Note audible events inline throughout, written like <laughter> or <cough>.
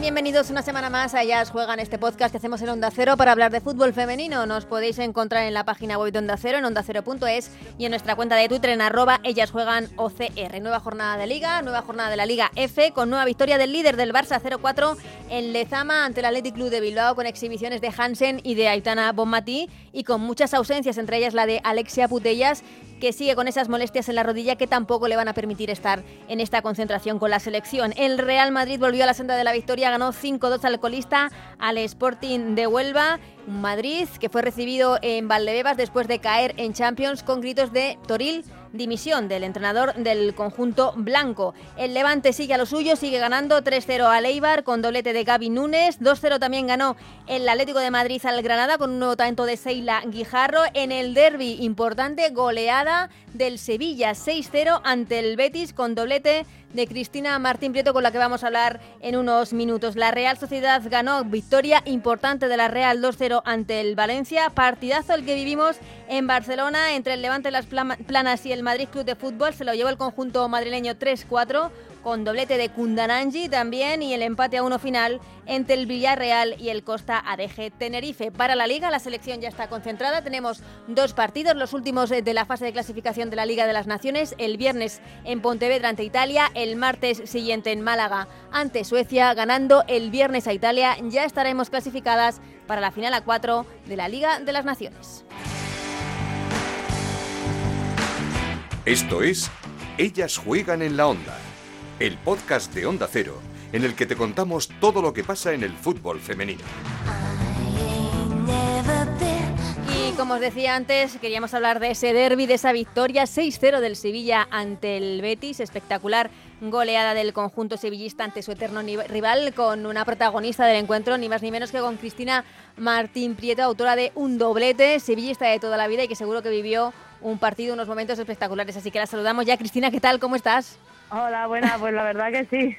Bienvenidos una semana más a Ellas Juegan, este podcast que hacemos en Onda Cero para hablar de fútbol femenino. Nos podéis encontrar en la página web de Onda Cero, en ondacero.es y en nuestra cuenta de Twitter en arroba Ellas Juegan OCR. Nueva jornada de Liga, nueva jornada de la Liga F, con nueva victoria del líder del Barça 0-4 en Lezama ante el Athletic Club de Bilbao, con exhibiciones de Hansen y de Aitana Bonmatí y con muchas ausencias, entre ellas la de Alexia Putellas que sigue con esas molestias en la rodilla que tampoco le van a permitir estar en esta concentración con la selección. El Real Madrid volvió a la senda de la victoria, ganó 5-2 al colista, al Sporting de Huelva. Madrid que fue recibido en Valdebebas después de caer en Champions con gritos de Toril dimisión del entrenador del conjunto blanco. El Levante sigue a lo suyo, sigue ganando 3-0 al Eibar con doblete de Gaby Núñez. 2-0 también ganó el Atlético de Madrid al Granada con un nuevo talento de Seila Guijarro. En el derby importante, goleada del Sevilla 6-0 ante el Betis con doblete de Cristina Martín Prieto con la que vamos a hablar en unos minutos. La Real Sociedad ganó victoria importante de la Real 2-0 ante el Valencia. Partidazo el que vivimos en Barcelona entre el Levante Las Planas y el Madrid Club de Fútbol. Se lo llevó el conjunto madrileño 3-4 con doblete de Kundananji también y el empate a uno final entre el Villarreal y el Costa ADG Tenerife. Para la Liga, la selección ya está concentrada. Tenemos dos partidos, los últimos de la fase de clasificación de la Liga de las Naciones. El viernes en Pontevedra ante Italia, el martes siguiente en Málaga ante Suecia, ganando el viernes a Italia. Ya estaremos clasificadas para la final a cuatro de la Liga de las Naciones. Esto es Ellas juegan en la onda el podcast de Onda Cero, en el que te contamos todo lo que pasa en el fútbol femenino. Y como os decía antes, queríamos hablar de ese derby, de esa victoria 6-0 del Sevilla ante el Betis, espectacular goleada del conjunto sevillista ante su eterno rival, con una protagonista del encuentro, ni más ni menos que con Cristina Martín Prieto, autora de un doblete, sevillista de toda la vida y que seguro que vivió un partido, unos momentos espectaculares. Así que la saludamos ya. Cristina, ¿qué tal? ¿Cómo estás? Hola, buena, pues la verdad que sí,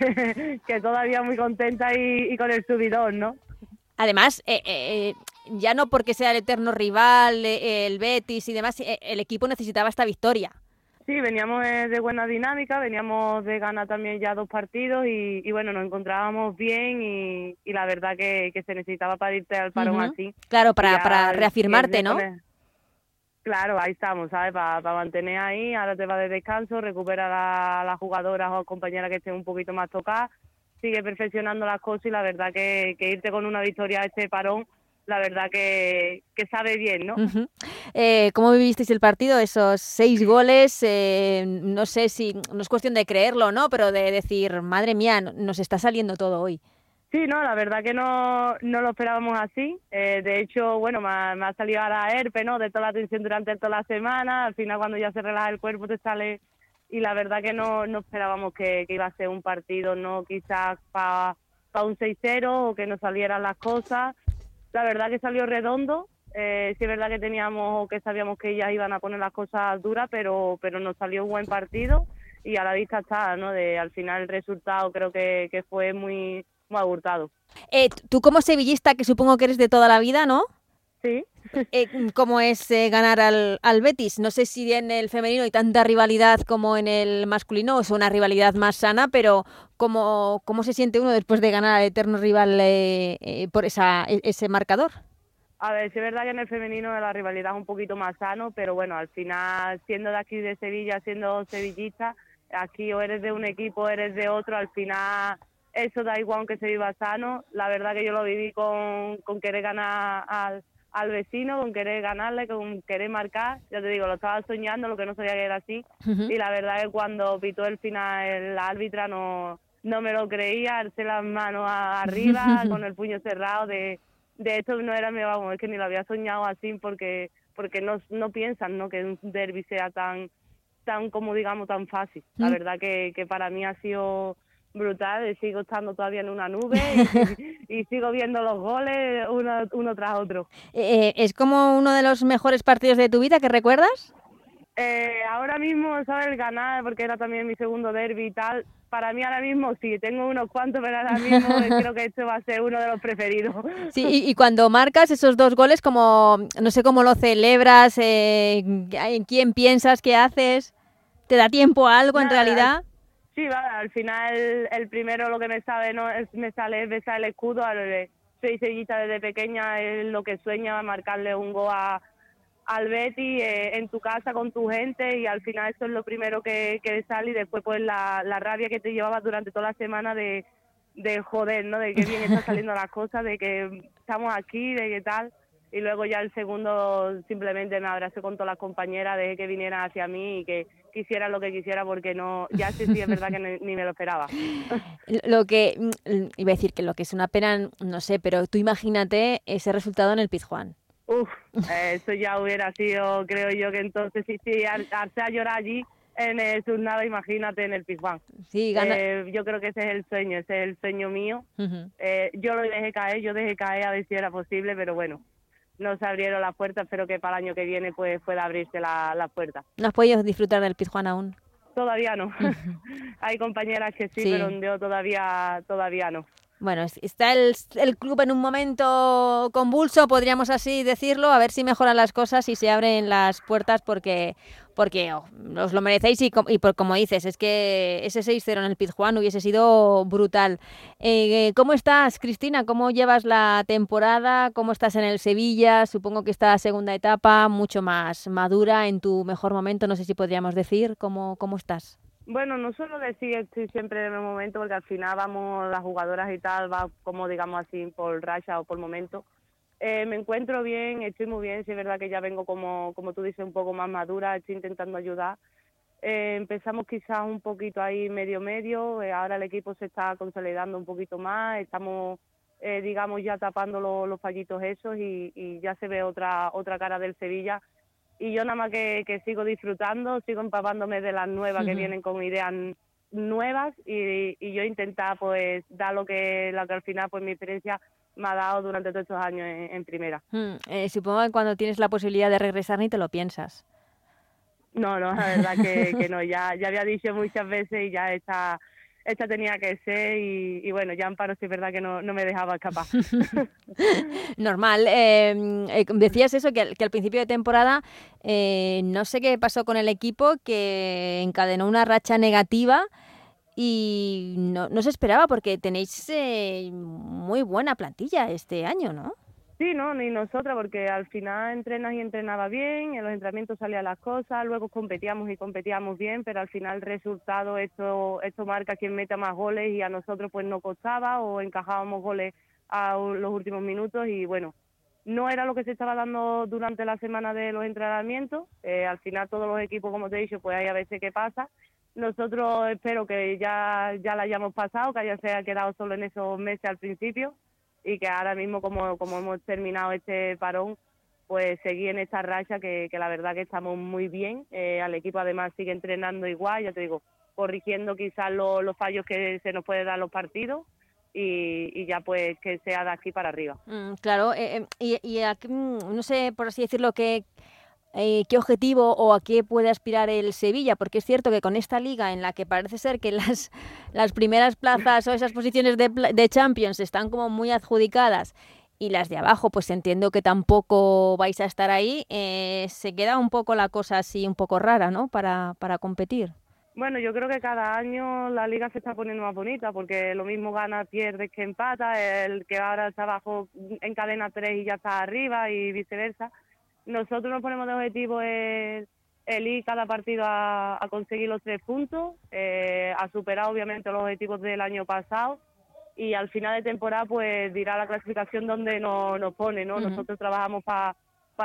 <laughs> que todavía muy contenta y, con el subidón, ¿no? Además, eh, eh, ya no porque sea el eterno rival, eh, el Betis y demás, el equipo necesitaba esta victoria. Sí, veníamos de buena dinámica, veníamos de ganar también ya dos partidos y, bueno, nos encontrábamos bien y, la verdad que, se necesitaba para irte al parón así. Claro, para, para reafirmarte, ¿no? Claro, ahí estamos, ¿sabes? Para mantener ahí, ahora te va de descanso, recupera a las jugadoras o compañeras que estén un poquito más tocadas, sigue perfeccionando las cosas y la verdad que, irte con una victoria a este parón, la verdad que, sabe bien, ¿no? Eh, ¿Cómo vivisteis el partido? Esos seis goles, eh, no sé si, no es cuestión de creerlo, ¿no? Pero de decir, madre mía, nos está saliendo todo hoy. Sí, no, la verdad que no, no lo esperábamos así. Eh, de hecho, bueno, me ha, salido a la herpe, ¿no? De toda la tensión durante toda la semana. Al final, cuando ya se relaja el cuerpo, te sale. Y la verdad que no, no esperábamos que, iba a ser un partido, no quizás para un 6-0 o que no salieran las cosas. La verdad que salió redondo. Eh, sí es verdad que teníamos o que sabíamos que ellas iban a poner las cosas duras, pero, pero nos salió un buen partido y a la vista está, ¿no? De, al final el resultado creo que fue muy Eh, tú como sevillista, que supongo que eres de toda la vida, ¿no? Sí. Eh, ¿Cómo es eh, ganar al, al, Betis? No sé si en el femenino hay tanta rivalidad como en el masculino, o es una rivalidad más sana, pero ¿cómo, cómo se siente uno después de ganar al eterno rival por esa, e, ese marcador? A ver, sí es verdad que en el femenino la rivalidad es un poquito más sano, pero bueno, al final, siendo de aquí de Sevilla, siendo sevillista, aquí o eres de un equipo o eres de otro, al final eso da igual aunque se viva sano. La verdad que yo lo viví con, con querer ganar al, al vecino, con querer ganarle, con querer marcar. Ya te digo, lo estaba soñando, lo que no sabía que era así. Y la verdad que cuando pitó el final el árbitra no, no me lo creía, alcé las manos arriba, <laughs> con el puño cerrado. De, de hecho, no era mi vamos, es que ni lo había soñado así porque porque no, no piensan ¿no? que un derby sea tan, tan como digamos, tan fácil. La verdad que, que para mí ha sido brutal, sigo estando todavía en una nube <laughs> y, sigo viendo los goles uno, uno tras otro. Eh, ¿Es como uno de los mejores partidos de tu vida que recuerdas? Eh, ahora mismo, ¿sabes? El ganar, porque era también mi segundo derby y tal. Para mí ahora mismo sí, tengo unos cuantos, pero ahora mismo <laughs> creo que este va a ser uno de los preferidos. Sí, y, cuando marcas esos dos goles, como no sé cómo lo celebras, eh, en quién piensas, qué haces, ¿te da tiempo a algo en realidad? Sí, vale, al final el primero lo que me sabe no es, me sale es besar el escudo, soy sellita desde pequeña, es lo que sueña marcarle un gol a al Betty eh, en tu casa con tu gente y al final eso es lo primero que, que sale y después pues la, la rabia que te llevabas durante toda la semana de, de joder, ¿no? De que bien están <laughs> saliendo las cosas, de que estamos aquí, de qué tal. Y luego ya el segundo simplemente me abracé con todas las compañeras, de que vinieran hacia mí y que quisiera lo que quisiera porque no, ya sí, sí es verdad que <laughs> ni, me lo esperaba. <laughs> Lo que, mm, iba a decir que lo que es una pena, no sé, pero tú imagínate ese resultado en el Pizjuán. Uf, eso ya hubiera sido, creo yo, que entonces sí, sí, hace a llorar allí en el Surnado, imagínate en el Pizjuán. Sí, eh, yo creo que ese es el sueño, ese es el sueño mío. eh, yo lo dejé caer, yo dejé caer a ver si era posible, pero bueno, no se abrieron las puertas, espero que para el año que viene pues pueda abrirse la, la puerta. ¿No has podido disfrutar del Pizjuán aún? Todavía no. <laughs> Hay compañeras que sí, pero yo todavía, todavía no. Bueno, está el, el, club en un momento convulso, podríamos así decirlo, a ver si mejoran las cosas y se abren las puertas porque porque oh, os lo merecéis y, y por, como dices, es que ese 6-0 en el Pizjuán hubiese sido brutal. Eh, ¿Cómo estás, Cristina? ¿Cómo llevas la temporada? ¿Cómo estás en el Sevilla? Supongo que esta segunda etapa mucho más madura, en tu mejor momento, no sé si podríamos decir. ¿Cómo, cómo estás? Bueno, no solo decir estoy siempre en el momento, porque al final vamos las jugadoras y tal, va como digamos así por racha o por momento. Eh, me encuentro bien, estoy muy bien, sí es verdad que ya vengo como, como tú dices, un poco más madura, estoy intentando ayudar. Eh, empezamos quizás un poquito ahí medio medio, eh, ahora el equipo se está consolidando un poquito más, estamos digamos ya tapando los fallitos esos y, y, ya se ve otra otra cara del Sevilla y yo nada más que, que sigo disfrutando, sigo empapándome de las nuevas que vienen con ideas nuevas y, y yo intentar pues dar lo que, lo que al final pues mi experiencia me ha dado durante todos estos años en, primera. Hmm, eh, supongo que cuando tienes la posibilidad de regresar ni te lo piensas. No, no, la verdad que, que no, ya, ya había dicho muchas veces y ya esta, esta tenía que ser y, bueno, ya Amparo sí es verdad que no, no me dejaba escapar. <laughs> Normal. Em, eh, decías eso, que, que, al principio de temporada eh, no sé qué pasó con el equipo, que encadenó una racha negativa y no, no se esperaba porque tenéis eh, muy buena plantilla este año, ¿no? Sí, no, ni nosotras, porque al final entrenas y entrenaba bien, en los entrenamientos salían las cosas, luego competíamos y competíamos bien, pero al final el resultado, esto, esto marca quién meta más goles y a nosotros pues no costaba o encajábamos goles a los últimos minutos y bueno, no era lo que se estaba dando durante la semana de los entrenamientos, eh, al final todos los equipos, como te he dicho, pues hay a veces que pasa. Nosotros espero que ya, ya la hayamos pasado, que haya se haya quedado solo en esos meses al principio y que ahora mismo como, como hemos terminado este parón, pues seguir en esta racha que, la verdad que estamos muy bien. Eh, al equipo además sigue entrenando igual, ya te digo, corrigiendo quizás los fallos que se nos puede dar los partidos. Y, y, ya pues que sea de aquí para arriba. Mm, claro, eh, eh, y, mm, no sé, por así decirlo, que eh, qué objetivo o a qué puede aspirar el Sevilla, porque es cierto que con esta liga en la que parece ser que las, <laughs> las primeras plazas o esas posiciones de, Champions están como muy adjudicadas y las de abajo, pues entiendo que tampoco vais a estar ahí, eh, se queda un poco la cosa así un poco rara, ¿no? Para, para competir. Bueno, yo creo que cada año la liga se está poniendo más bonita porque lo mismo gana, pierde que empata, el que ahora está abajo encadena tres y ya está arriba y viceversa nosotros nos ponemos de objetivo el, ir cada partido a, conseguir los tres puntos, eh, a superar obviamente los objetivos del año pasado y al final de temporada pues dirá la clasificación donde nos, nos pone, ¿no? Nosotros trabajamos para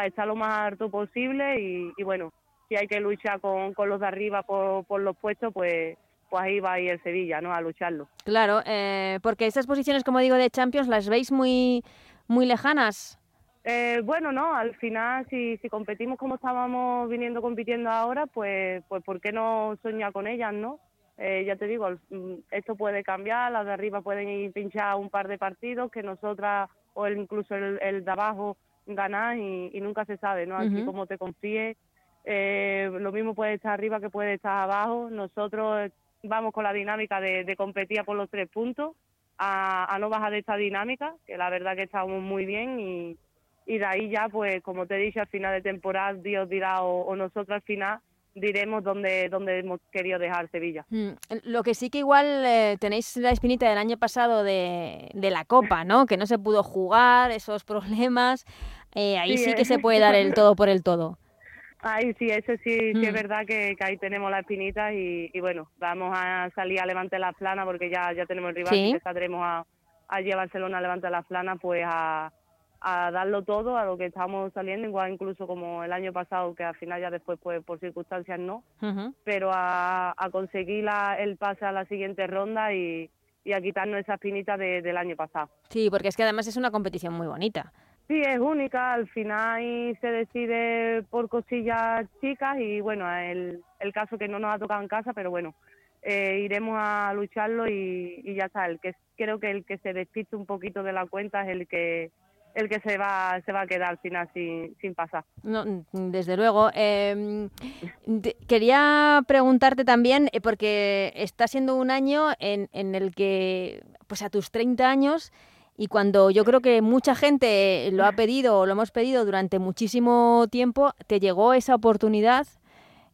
estar lo más alto posible y, bueno, si hay que luchar con, con los de arriba por, por los puestos, pues pues ahí va a ir el Sevilla, ¿no? A lucharlo. Claro, eh, porque esas posiciones, como digo, de Champions, ¿las veis muy, muy lejanas? Eh, bueno, no, al final si, si competimos como estábamos viniendo compitiendo ahora, pues, pues ¿por qué no soñar con ellas, no? Eh, ya te digo, mm, esto puede cambiar, las de arriba pueden ir pinchar un par de partidos que nosotras o incluso el, de abajo ganar y, nunca se sabe, ¿no? Así como te confíes, eh, lo mismo puede estar arriba que puede estar abajo. Nosotros vamos con la dinámica de, competir por los tres puntos, a, no bajar de esta dinámica, que la verdad que estamos muy bien y, y de ahí ya, pues como te he dicho, al final de temporada Dios dirá o, nosotros al final diremos dónde, dónde hemos querido dejar Sevilla. Mm, lo que sí que igual eh, tenéis la espinita del año pasado de, de, la Copa, ¿no? Que no se pudo jugar, esos problemas. Eh, ahí sí, que se puede dar el todo por el todo. Ay, sí, eso sí, sí es mm. verdad que, ahí tenemos la espinita y, bueno, vamos a salir a levantar la plana porque ya, ya tenemos el rival y saldremos a, a Barcelona a levantar la plana pues a, a darlo todo a lo que estamos saliendo, igual incluso como el año pasado, que al final ya después pues por circunstancias no, pero a, a conseguir la, el pase a la siguiente ronda y, y a quitarnos esa espinita del año pasado. Sí, porque es que además es una competición muy bonita. Sí, es única, al final se decide por cosillas chicas y bueno, el, el caso que no nos ha tocado en casa, pero bueno, eh, iremos a lucharlo y, ya está. El que creo que el que se despiste un poquito de la cuenta es el que el que se va se va a quedar al final sin, sin pasar. No, desde luego. Em, quería preguntarte también, eh, porque está siendo un año en, en el que, pues a tus 30 años, y cuando yo creo que mucha gente lo ha pedido o lo hemos pedido durante muchísimo tiempo, te llegó esa oportunidad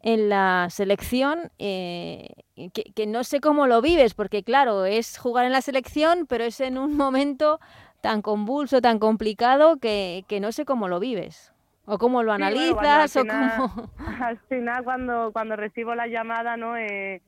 en la selección, eh, que, no sé cómo lo vives, porque claro, es jugar en la selección, pero es en un momento tan convulso, tan complicado, que, no sé cómo lo vives. O cómo lo analizas, o cómo... <laughs> <laughs> Al final, cuando, cuando recibo la llamada, ¿no? Eh,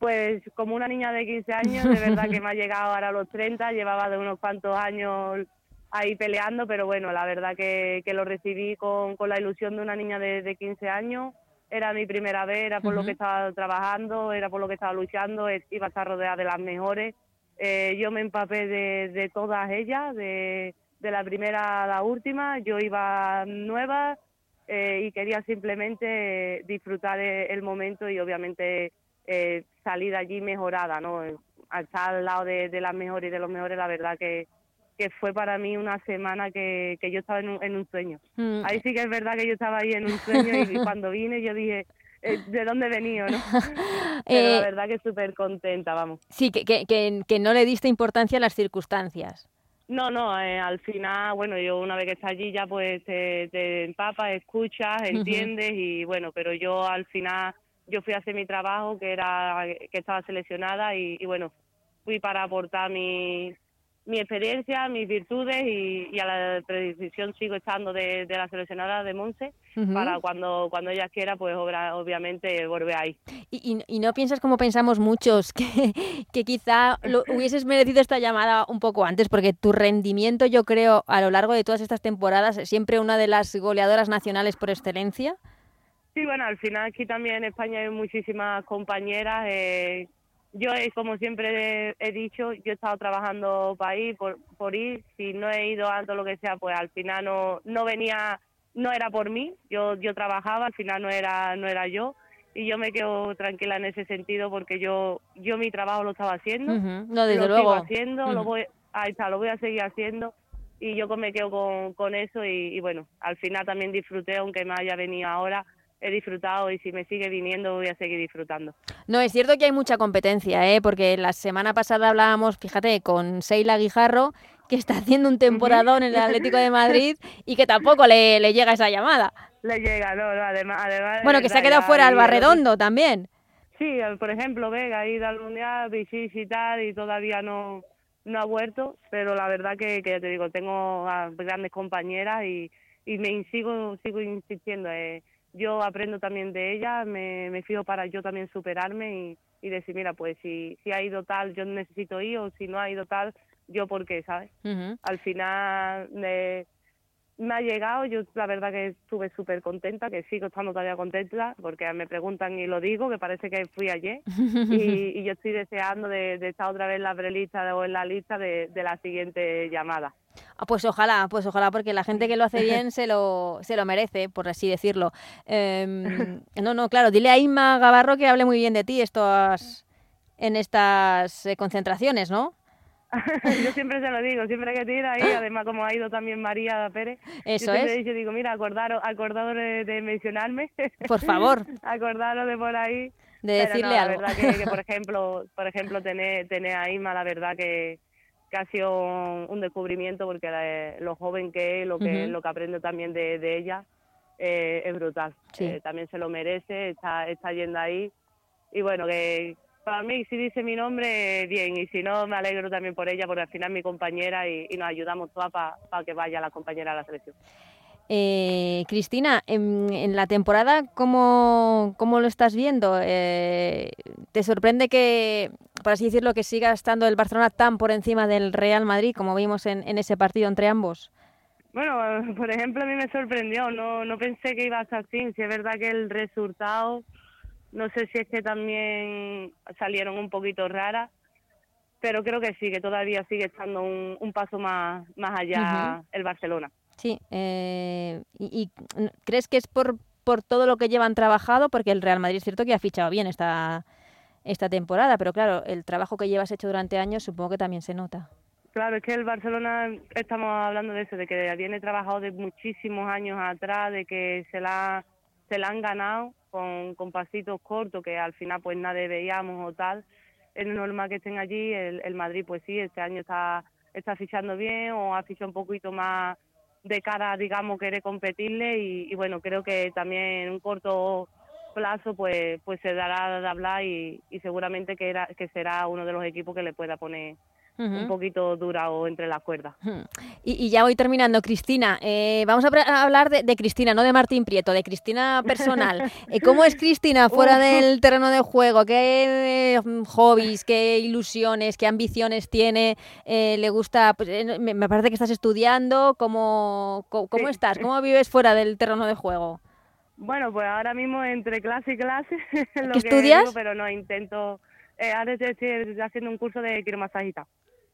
pues como una niña de 15 años, de verdad que me ha llegado ahora a los 30, llevaba de unos cuantos años ahí peleando, pero bueno, la verdad que, que lo recibí con, con, la ilusión de una niña de, de 15 años. Era mi primera vez, era por lo que estaba trabajando, era por lo que estaba luchando, iba a estar rodeada de las mejores. Eh, yo me empapé de, de todas ellas, de, de, la primera a la última. Yo iba nueva eh, y quería simplemente disfrutar el momento y obviamente eh, salir allí mejorada, ¿no? Al estar al lado de, las mejores y de los mejores, la verdad que, que fue para mí una semana que, que yo estaba en un, en un sueño. Mm. Ahí sí que es verdad que yo estaba ahí en un sueño y, cuando vine yo dije, eh, ¿de dónde venido, no? <laughs> Pero la eh, verdad que súper contenta, vamos. Sí, que, que, que, no le diste importancia a las circunstancias. No, no, eh, al final, bueno, yo una vez que estás allí ya pues te, te empapas, escuchas, entiendes y bueno, pero yo al final yo fui a hacer mi trabajo, que era que estaba seleccionada y, bueno, fui para aportar mi, mi experiencia, mis virtudes y, a la predisposición sigo estando de, la seleccionada de Monse para cuando cuando ella quiera, pues obviamente volver ahí. ¿Y, y, no piensas como pensamos muchos, <laughs> que, que quizá lo, hubieses merecido esta llamada un poco antes? Porque tu rendimiento, yo creo, a lo largo de todas estas temporadas, es siempre una de las goleadoras nacionales por excelencia. Sí, bueno, al final aquí también en España hay muchísimas compañeras. Eh, yo, eh, como siempre he dicho, yo he estado trabajando para ir, por, por ir. Si no he ido antes lo que sea, pues al final no, no venía, no era por mí. Yo, yo trabajaba, al final no era, no era yo. Y yo me quedo tranquila en ese sentido porque yo, yo mi trabajo lo estaba haciendo. No, desde lo luego. Sigo haciendo, lo voy, ahí está, lo voy a seguir haciendo y yo me quedo con, con eso y, y, bueno, al final también disfruté, aunque me haya venido ahora, he disfrutado y si me sigue viniendo voy a seguir disfrutando. No, es cierto que hay mucha competencia, ¿eh? porque la semana pasada hablábamos, fíjate, con Seila Guijarro, que está haciendo un temporadón en el Atlético de Madrid y que tampoco le, llega esa llamada. Le llega, no, no además, además... Bueno, que se ha quedado fuera Alba Redondo también. Sí, por ejemplo, Vega ha ido al Mundial, y tal, y todavía no, no ha vuelto, pero la verdad que, que ya te digo, tengo grandes compañeras y, y me sigo, sigo insistiendo. Eh, yo aprendo también de ella, me, me fijo para yo también superarme y, y decir, mira, pues si, si ha ido tal, yo necesito ir, o si no ha ido tal, yo por qué, ¿sabes? Al final me, me ha llegado, yo la verdad que estuve súper contenta, que sigo estando todavía contenta, porque me preguntan y lo digo, que parece que fui ayer, <laughs> y, y yo estoy deseando de, de, estar otra vez en la prelista o en la lista de, de la siguiente llamada. Ah, pues ojalá, pues ojalá, porque la gente que lo hace bien se lo, se lo merece, por así decirlo. Em, no, no, claro, dile a Inma Gavarro que hable muy bien de ti en estas eh, concentraciones, ¿no? <laughs> yo siempre se lo digo, siempre que tira ahí, además como ha ido también María Pérez, Eso yo siempre es. dicho, digo, mira, acordaros, acordaros de, de mencionarme, <laughs> Por favor, <laughs> acordaros de por ahí. de Pero decirle no, la algo. verdad que, que, por ejemplo, por ejemplo tener, tener a Isma, la verdad que, que ha sido un, descubrimiento porque la- lo joven que es, lo que, lo que aprendo también de, de ella, eh, es brutal. Sí. Eh, también se lo merece, está, está yendo ahí. Y bueno, que para mí si dice mi nombre, bien, y si no, me alegro también por ella, porque al final es mi compañera y, y nos ayudamos todas para que vaya la compañera a la selección. Eh, Cristina, en, en la temporada, ¿cómo, cómo lo estás viendo? Eh, ¿Te sorprende que, por así decirlo, que siga estando el Barcelona tan por encima del Real Madrid, como vimos en, en ese partido entre ambos? Bueno, <laughs> por ejemplo, a mí me sorprendió, no, no pensé que iba a estar así, si es verdad que el resultado, no sé si es que también salieron un poquito raras, pero creo que sí, que todavía sigue estando un, un paso más, más allá el Barcelona. Sí. eh, y, y crees que es por, por todo lo que llevan trabajado? Porque el Real Madrid es cierto que ha fichado bien esta, esta temporada, pero claro, el trabajo que llevas hecho durante años supongo que también se nota. Claro, es que el Barcelona, estamos hablando de eso, de que viene trabajado de muchísimos años atrás, de que se la, se la han ganado con, con pasitos cortos que al final pues nadie veíamos o tal. Es normal que estén allí, el, el Madrid pues sí, este año está, está fichando bien o ha fichado un poquito más de cara, digamos, querer competirle y, y bueno, creo que también en un corto plazo pues pues se dará de hablar y, y seguramente que, era, que será uno de los equipos que le pueda poner Un poquito dura o entre las cuerdas. Hmm. Y, y ya voy terminando, Cristina. eh, vamos a, hablar de, de Cristina, no de Martín Prieto, de Cristina personal. <laughs> Eh, ¿Cómo es Cristina fuera del terreno de juego? ¿Qué eh, hobbies, qué ilusiones, qué ambiciones tiene? Eh, ¿Le gusta? pues, eh, me, me parece que estás estudiando. ¿Cómo, cómo Sí. estás? ¿Cómo vives fuera del terreno de juego? Bueno, pues ahora mismo entre clase y clase, <laughs> lo ¿Qué que estudias? digo, pero no intento. Eh, ahora estoy haciendo un curso de quiromasajista,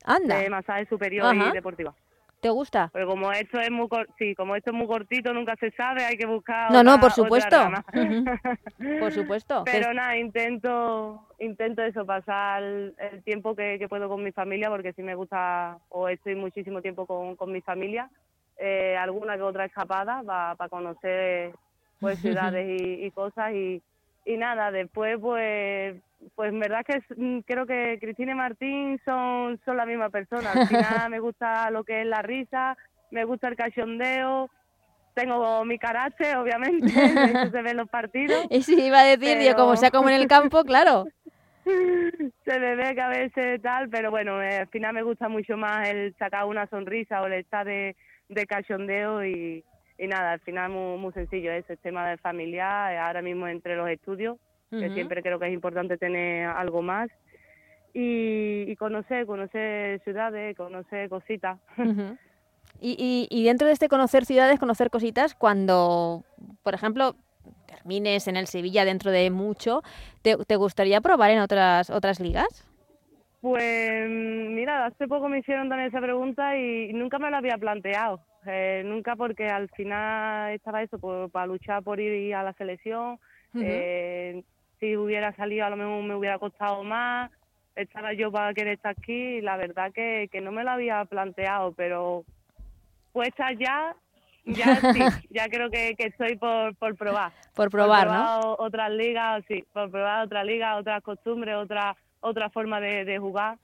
Anda, de masaje superior Ajá. y deportiva. ¿te gusta? Pero como esto es muy cor- sí, como esto es muy cortito, nunca se sabe, hay que buscar. No, no, otra- por otra supuesto. <laughs> Por supuesto. es- Pero nada, intento intento eso, pasar el, tiempo que, que puedo con mi familia, porque sí me gusta, o estoy muchísimo tiempo con, con mi familia, eh, alguna que otra escapada para conocer pues <laughs> ciudades y, y cosas y, y nada, después pues pues en verdad que es- mm, creo que Cristina y Martín son, son la misma persona, al <laughs> final me gusta lo que es la risa, me gusta el cachondeo, tengo mi carácter obviamente, <laughs> de eso se ven los partidos <laughs> Y sí, iba a decir, yo, como sea como en el campo, claro. se me ve que a veces tal, pero bueno, eh, al final me gusta mucho más el sacar una sonrisa o el estar de, de cachondeo y, y nada, al final muy, muy sencillo ese tema del familiar, eh, ahora mismo entre los estudios, que siempre creo que es importante tener algo más y, y conocer, conocer ciudades, conocer cositas. <laughs> Y, y- y dentro de este conocer ciudades, conocer cositas, cuando, por ejemplo, termines en el Sevilla dentro de mucho, ¿te, te gustaría probar en otras otras ligas? Pues mira, hace poco me hicieron también esa pregunta y nunca me lo había planteado. Eh, nunca porque al final estaba eso, por- para luchar por ir a la selección. Eh, si hubiera salido a lo mejor me hubiera costado más. Estaba yo para querer estar aquí y la verdad que, que no me lo había planteado, pero puesta ya, ya <laughs> sí, ya creo que, que estoy por, por probar Por probar, por ¿no? probar otras ligas, sí, por probar otras ligas, otras costumbres, otra otra forma de, de jugar.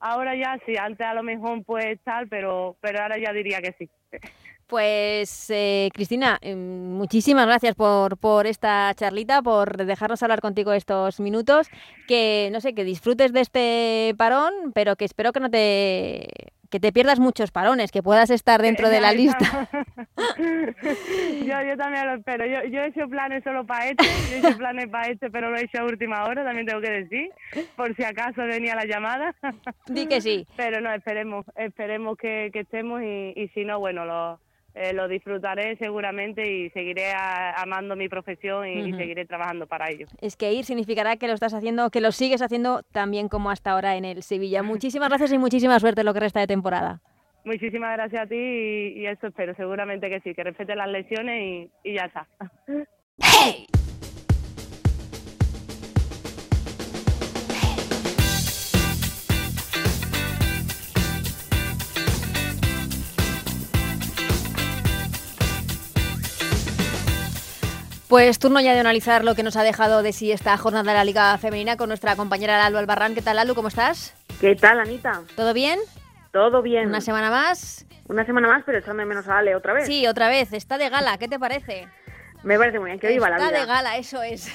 Ahora ya sí, antes a lo mejor pues tal, pero pero ahora ya diría que sí. <laughs> Pues, eh, Cristina, eh, muchísimas gracias por, por esta charlita, por dejarnos hablar contigo estos minutos. Que, no sé, que disfrutes de este parón, pero que espero que no te, que te pierdas muchos parones, que puedas estar dentro de la lista. yo, yo también lo espero. Yo, yo he hecho planes solo para este, yo he hecho planes para este, pero lo he hecho a última hora, también tengo que decir, por si acaso venía la llamada. Di que sí. Pero no, esperemos, esperemos que, que estemos y, y si no, bueno, lo, eh, lo disfrutaré seguramente y seguiré a- amando mi profesión y, seguiré trabajando para ello. Es que ir significará que lo estás haciendo, que lo sigues haciendo también como hasta ahora en el Sevilla. Muchísimas gracias y muchísima suerte en lo que resta de temporada. Muchísimas gracias a ti y, y eso espero, seguramente que sí, que respete las lesiones y, y ya está. Pues turno ya de analizar lo que nos ha dejado de sí esta jornada de la Liga Femenina con nuestra compañera Lalu Albarrán. ¿Qué tal, Lalu? ¿Cómo estás? ¿Qué tal, Anita? ¿Todo bien? Todo bien. ¿Una semana más? Una semana más, pero echando menos a Ale otra vez. Sí, otra vez. Está de gala. ¿Qué te parece? Me parece muy bien, que viva la vida. Está de gala, eso es.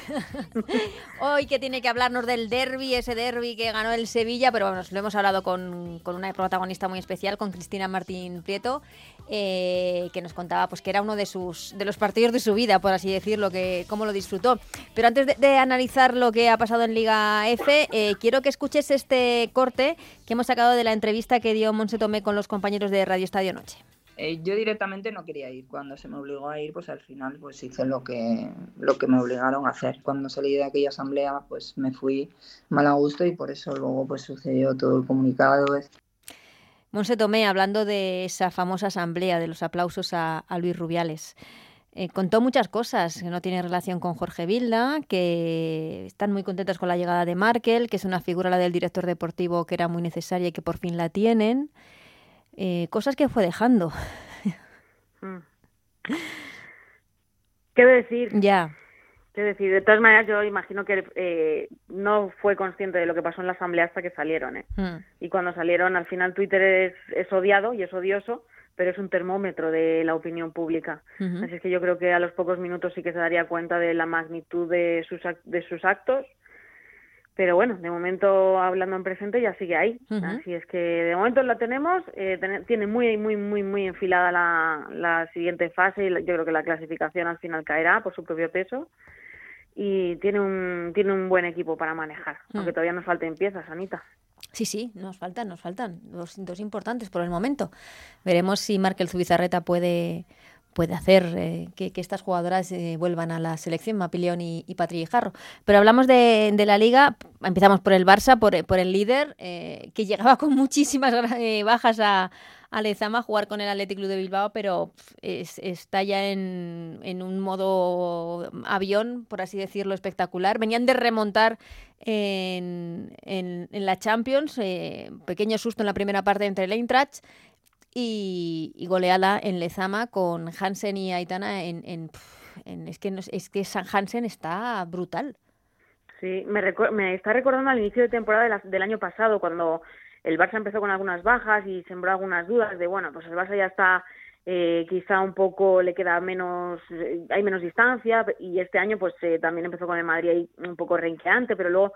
<laughs> Hoy que tiene que hablarnos del derby, ese derby que ganó el Sevilla, pero bueno, lo hemos hablado con, con una protagonista muy especial, con Cristina Martín Prieto, eh, que nos contaba pues que era uno de sus de los partidos de su vida, por así decirlo, que cómo lo disfrutó. Pero antes de, de analizar lo que ha pasado en Liga F, eh, quiero que escuches este corte que hemos sacado de la entrevista que dio Monse Tomé con los compañeros de Radio Estadio Noche. Eh, yo directamente no quería ir. Cuando se me obligó a ir, pues al final pues hice lo que, lo que me obligaron a hacer. Cuando salí de aquella asamblea, pues me fui mal a gusto y por eso luego pues sucedió todo el comunicado. Monse Tomé, hablando de esa famosa asamblea, de los aplausos a, Luis Rubiales. Eh, contó muchas cosas, que no tiene relación con Jorge Vilda, que están muy contentas con la llegada de Markel, que es una figura la del director deportivo que era muy necesaria y que por fin la tienen. Eh, cosas que fue dejando. Mm. ¿Qué decir? Ya. ¿Qué decir? De todas maneras, yo imagino que eh, no fue consciente de lo que pasó en la asamblea hasta que salieron. ¿eh? Mm. Y cuando salieron, al final Twitter es, es odiado y es odioso, pero es un termómetro de la opinión pública. Así es que yo creo que a los pocos minutos sí que se daría cuenta de la magnitud de sus, de sus actos. Pero bueno, de momento hablando en presente ya sigue ahí. Así es que de momento la tenemos. eh, ten- tiene muy, muy, muy, muy enfilada la, la siguiente fase y la- yo creo que la clasificación al final caerá por su propio peso. Y tiene un, tiene un buen equipo para manejar, Mm. aunque todavía nos falten piezas, Anita. Sí, sí, nos faltan, nos faltan dos, dos importantes por el momento. Veremos si Markel Zubizarreta puede, puede hacer eh, que, estas jugadoras eh, vuelvan a la selección, Mapilión y, y Guijarro. Pero hablamos de, la liga, empezamos por el Barça, por, el líder, eh, que llegaba con muchísimas bajas a, a Lezama a jugar con el Athletic Club de Bilbao, pero está ya en, un modo avión, por así decirlo, espectacular. Venían de remontar en, en- la Champions, pequeño susto en la primera parte entre el Eintracht y, y goleada en Lezama con Hansen y Aitana en... en- en- es, que no- es que San Hansen está brutal. Sí, me, me está recordando al inicio de temporada de la- del año pasado, cuando el Barça empezó con algunas bajas y sembró algunas dudas de, bueno, pues el Barça ya está, eh, quizá un poco le queda menos, eh, hay menos distancia, y este año pues eh, también empezó con el Madrid ahí un poco renqueante, pero luego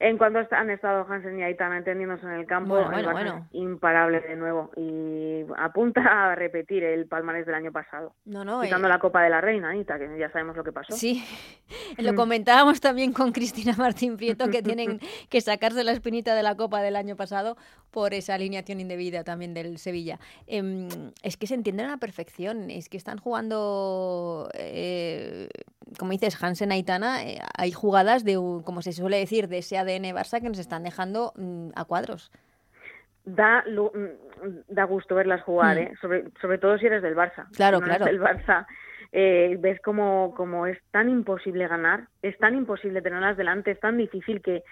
en cuanto han estado Hansen y Aitana entendiéndose en el campo, Bueno, imparable de nuevo. Y apunta a repetir el palmarés del año pasado, No, no, quitando eh, la Copa de la Reina, Anita, que ya sabemos lo que pasó. Sí, <laughs> lo comentábamos también con Cristina Martín Prieto que tienen <laughs> que sacarse la espinita de la Copa del año pasado por esa alineación indebida también del Sevilla. Em, es que se entienden a la perfección, es que están jugando, eh, como dices, Hansen Aitana, eh, hay jugadas de, como se suele decir, de ese ADN Barça que nos están dejando mm, a cuadros. da mm, da gusto verlas jugar, Mm. ¿eh? sobre, sobre todo si eres del Barça. Claro, eres claro. del Barça, eh, ves como, como es tan imposible ganar, es tan imposible tenerlas delante, es tan difícil que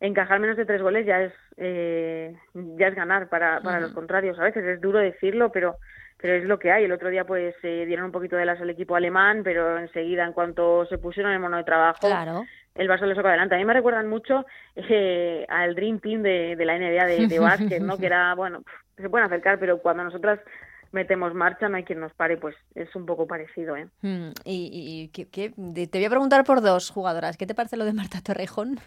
encajar menos de tres goles ya es eh, ya es ganar para, para los Ujú. contrarios. A veces es duro decirlo, pero pero es lo que hay. El otro día pues eh, dieron un poquito de las al equipo alemán, pero enseguida en cuanto se pusieron el mono de trabajo, Claro. El Barça le sacó adelante. A mí me recuerdan mucho eh, al Dream Team de, de la NBA de, de básquet, ¿no? <laughs> Que era, bueno, se pueden acercar, pero cuando nosotras metemos marcha no hay quien nos pare, pues es un poco parecido, ¿eh? Mm, y y- ¿qué- qué? Te voy a preguntar por dos jugadoras. ¿Qué te parece lo de Marta Torrejón?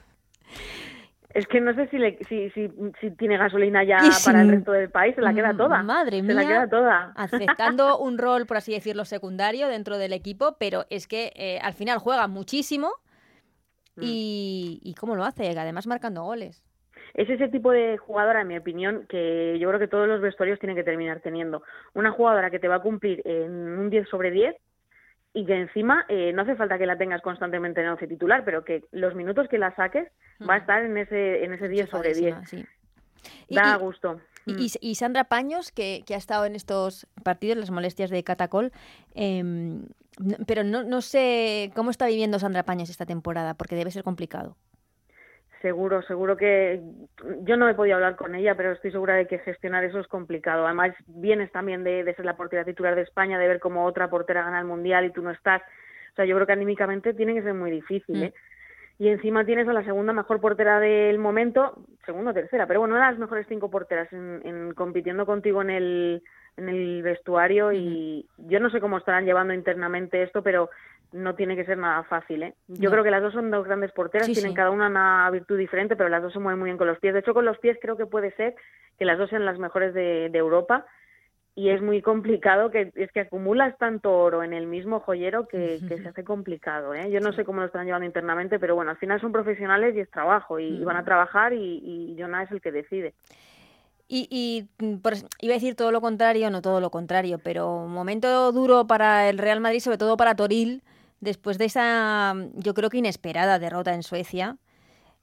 Es que no sé si, le, si, si, si tiene gasolina ya <laughs> para el resto del país, se la queda toda. Madre Se la mía. queda toda. aceptando <laughs> un rol, por así decirlo, secundario dentro del equipo, pero es que eh, al final juega muchísimo Mm. y, y cómo lo hace, además marcando goles. Es ese tipo de jugadora, en mi opinión, que yo creo que todos los vestuarios tienen que terminar teniendo. Una jugadora que te va a cumplir en un 10 sobre 10 y que encima eh, no hace falta que la tengas constantemente en el once titular, pero que los minutos que la saques va a estar en ese, en ese 10 sobre 10. Enchufadísima, sí. Da y- gusto. Y, Mm. y- y Sandra Paños, que, que ha estado en estos partidos, las molestias de Catacol, no- pero no, no sé cómo está viviendo Sandra Paños esta temporada, porque debe ser complicado. Seguro, seguro que yo no he podido hablar con ella, pero estoy segura de que gestionar eso es complicado. Además, vienes también de, de ser la portera titular de España, de ver cómo otra portera gana el mundial y tú no estás. O sea, yo creo que anímicamente tiene que ser muy difícil, ¿eh? Y encima tienes a la segunda mejor portera del momento, segunda o tercera, pero bueno, una de las mejores cinco porteras en, compitiendo contigo en el, en el vestuario y yo no sé cómo estarán llevando internamente esto, pero no tiene que ser nada fácil. ¿eh? Yo creo que las dos son dos grandes porteras, tienen cada una una virtud diferente, pero las dos se mueven muy bien con los pies. De hecho, con los pies creo que puede ser que las dos sean las mejores de, de Europa y es muy complicado que es que acumulas tanto oro en el mismo joyero que, se hace complicado ¿eh? yo no sé cómo lo están llevando internamente pero bueno al final son profesionales y es trabajo y, van a trabajar y, y Jonah es el que decide y, y mm, iba a decir todo lo contrario, no todo lo contrario, pero un momento duro para el Real Madrid, sobre todo para Toril, después de esa, yo creo que inesperada derrota en Suecia,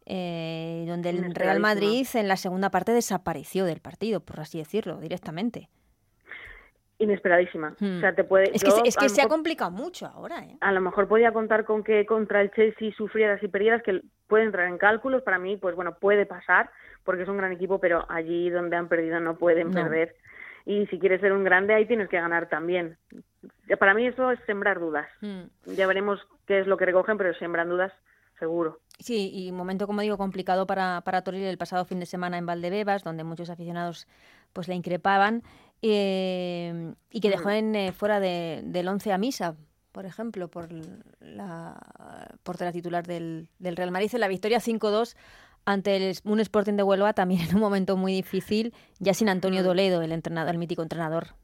eh, donde el Real Madrid en la segunda parte desapareció del partido, por así decirlo, directamente inesperadísima. O sea, te puede, es que, es que se ha complicado mucho ahora. ¿eh? A lo mejor podía contar con que contra el Chelsea sufrieras y perdieras, que puede entrar en cálculos. Para mí, pues bueno, puede pasar, porque es un gran equipo, pero allí donde han perdido no pueden perder. Y si quieres ser un grande, ahí tienes que ganar también. Para mí eso es sembrar dudas. Hmm. Ya veremos qué es lo que recogen, pero sembran dudas seguro. Sí, y un momento, como digo, complicado para, para Toril el pasado fin de semana en Valdebebas, donde muchos aficionados pues le increpaban. Eh, y que dejó en, eh, fuera de, del 11 a Misa, por ejemplo, por la portera titular del, del Real Madrid, en la victoria 5-2 ante el, un Sporting de Huelva, también en un momento muy difícil, ya sin Antonio Doledo, el, entrenador, el mítico entrenador.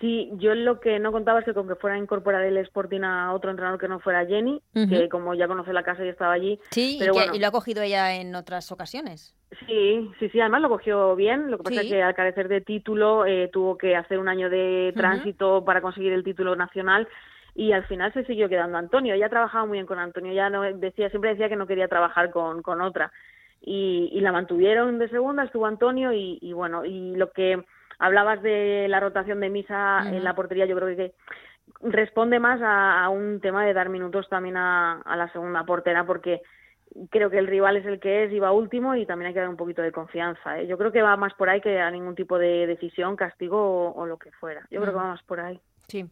Sí, yo lo que no contaba es que con que fuera a incorporar el Sporting a otro entrenador que no fuera Jenny, que como ya conoce la casa y estaba allí. Sí, y, lo ha cogido ella en otras ocasiones. Sí, sí, sí, además lo cogió bien. Lo que pasa es que al carecer de título eh, tuvo que hacer un año de tránsito para conseguir el título nacional y al final se siguió quedando Antonio. Ella trabajaba muy bien con Antonio, ya no decía, siempre decía que no quería trabajar con, con otra. Y, y la mantuvieron de segunda, estuvo Antonio y, y bueno, y lo que Hablabas de la rotación de Misa en la portería, yo creo que responde más a, un tema de dar minutos también a, la segunda portera, porque creo que el rival es el que es y va último y también hay que dar un poquito de confianza. ¿eh? Yo creo que va más por ahí que a ningún tipo de decisión, castigo o, lo que fuera. Yo creo que va más por ahí. Sí.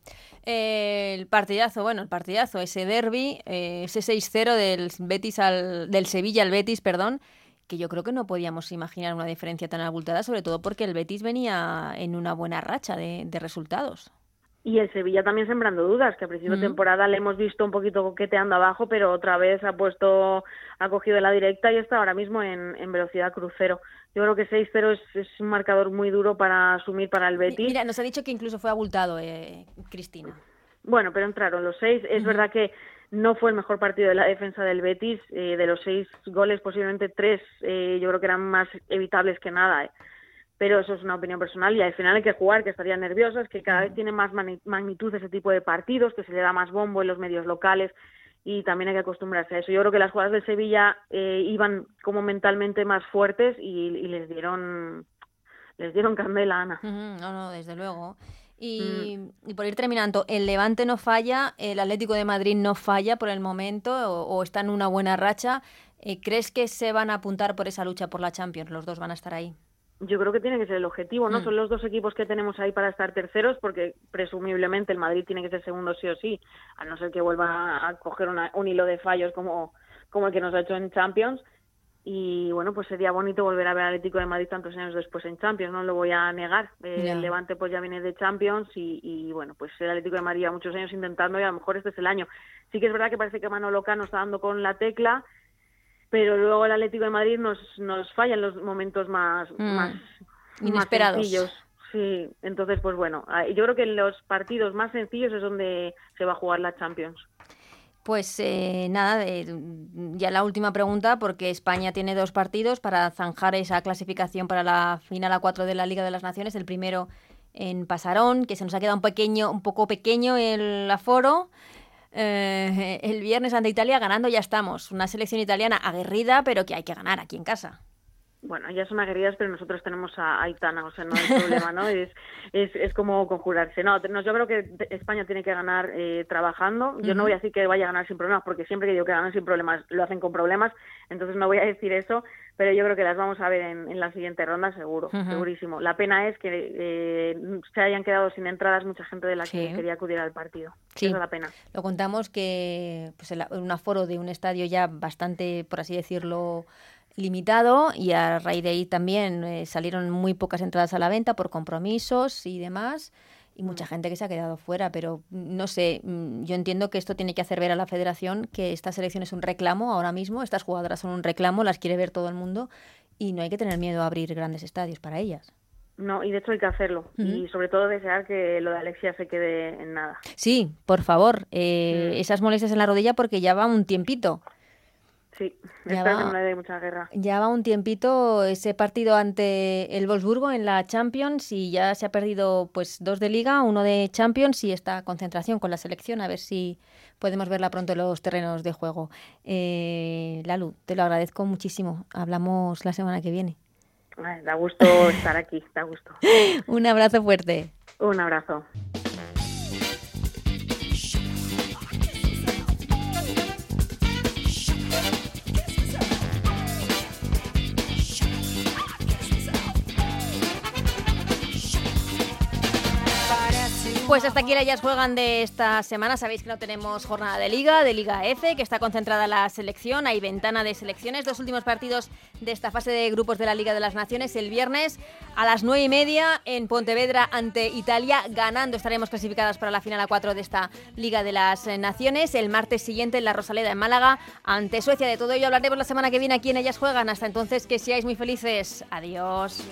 el partidazo, bueno, el partidazo, ese derby, eh, ese 6-0 del Betis al, del Sevilla al Betis, perdón, que yo creo que no podíamos imaginar una diferencia tan abultada, sobre todo porque el Betis venía en una buena racha de, resultados. Y el Sevilla también sembrando dudas, que a principio de temporada le hemos visto un poquito coqueteando abajo, pero otra vez ha puesto, ha cogido la directa y está ahora mismo en, velocidad crucero. Yo creo que 6-0 es, un marcador muy duro para asumir para el Betis. Mira, nos ha dicho que incluso fue abultado, eh, Cristina. Bueno, pero entraron los seis. Es verdad que no fue el mejor partido de la defensa del Betis. Eh, de los seis goles, posiblemente tres, eh, yo creo que eran más evitables que nada. Eh. Pero eso es una opinión personal y al final hay que jugar, que estarían nerviosas, que cada vez tiene más magnitud ese tipo de partidos, que se le da más bombo en los medios locales y también hay que acostumbrarse a eso. Yo creo que las jugadas de Sevilla iban como mentalmente más fuertes y, les dieron les dieron candela, Ana. No, no, desde luego. Mm. Y, por ir terminando, el Levante no falla, el Atlético de Madrid no falla por el momento o, está en una buena racha. Eh, ¿Crees que se van a apuntar por esa lucha por la Champions? Los dos van a estar ahí. Yo creo que tiene que ser el objetivo, ¿no? Mm. Son los dos equipos que tenemos ahí para estar terceros, porque presumiblemente el Madrid tiene que ser segundo sí o sí, a no ser que vuelva a coger un hilo de fallos como, como el que nos ha hecho en Champions y bueno, pues sería bonito volver a ver al Atlético de Madrid tantos años después en Champions, no lo voy a negar. El Levante pues ya viene de Champions y, bueno, pues el Atlético de Madrid ya muchos años intentando y a lo mejor este es el año. Sí que es verdad que parece que Manolo Cano está dando con la tecla, pero luego el Atlético de Madrid nos, nos falla en los momentos más, mm. más inesperados. sí, entonces pues bueno, yo creo que en los partidos más sencillos es donde se va a jugar la Champions. Pues eh, nada, ya la última pregunta, porque España tiene dos partidos para zanjar esa clasificación para la final a cuatro de la Liga de las Naciones. El primero en Pasarón, que se nos ha quedado un pequeño, un poco pequeño el aforo. Eh, el viernes ante Italia ganando ya estamos. Una selección italiana aguerrida, pero que hay que ganar aquí en casa bueno, ellas son aguerridas, pero nosotros tenemos a Aitana, o sea, no hay problema, ¿no? Es, es, es como conjurarse. No, yo creo que España tiene que ganar eh, trabajando. Yo no voy a decir que vaya a ganar sin problemas, porque siempre que digo que ganan sin problemas, lo hacen con problemas, entonces no voy a decir eso, pero yo creo que las vamos a ver en, la siguiente ronda seguro, segurísimo. La pena es que eh, se hayan quedado sin entradas mucha gente de la que quería acudir al partido. Sí. Esa es la pena. Lo contamos que pues, un aforo de un estadio ya bastante, por así decirlo, limitado y a raíz de ahí también eh, salieron muy pocas entradas a la venta por compromisos y demás y mucha mm. gente que se ha quedado fuera, pero mm, no sé, mm, yo entiendo que esto tiene que hacer ver a la federación que esta selección es un reclamo ahora mismo, estas jugadoras son un reclamo, las quiere ver todo el mundo y no hay que tener miedo a abrir grandes estadios para ellas. No, y de hecho hay que hacerlo. Y sobre todo desear que lo de Alexia se quede en nada. Sí, por favor. Eh, esas molestias en la rodilla porque ya va un tiempito. Sí, ya va, de mucha guerra. Ya va un tiempito ese partido ante el Wolfsburgo en la Champions y ya se ha perdido pues dos de Liga, uno de Champions y esta concentración con la selección, a ver si podemos verla pronto en los terrenos de juego. Eh, Lalu, te lo agradezco muchísimo. Hablamos la semana que viene. da gusto estar aquí, da gusto. <laughs> un abrazo fuerte. Un abrazo. Pues hasta aquí ellas juegan de esta semana. Sabéis que no tenemos jornada de liga, de Liga F, que está concentrada la selección. Hay ventana de selecciones. Dos últimos partidos de esta fase de grupos de la Liga de las Naciones. El viernes a las nueve y media en Pontevedra ante Italia. Ganando estaremos clasificadas para la final a cuatro de esta Liga de las Naciones. El martes siguiente en la Rosaleda en Málaga ante Suecia. De todo ello hablaremos la semana que viene aquí en Ellas Juegan. Hasta entonces que seáis muy felices. Adiós.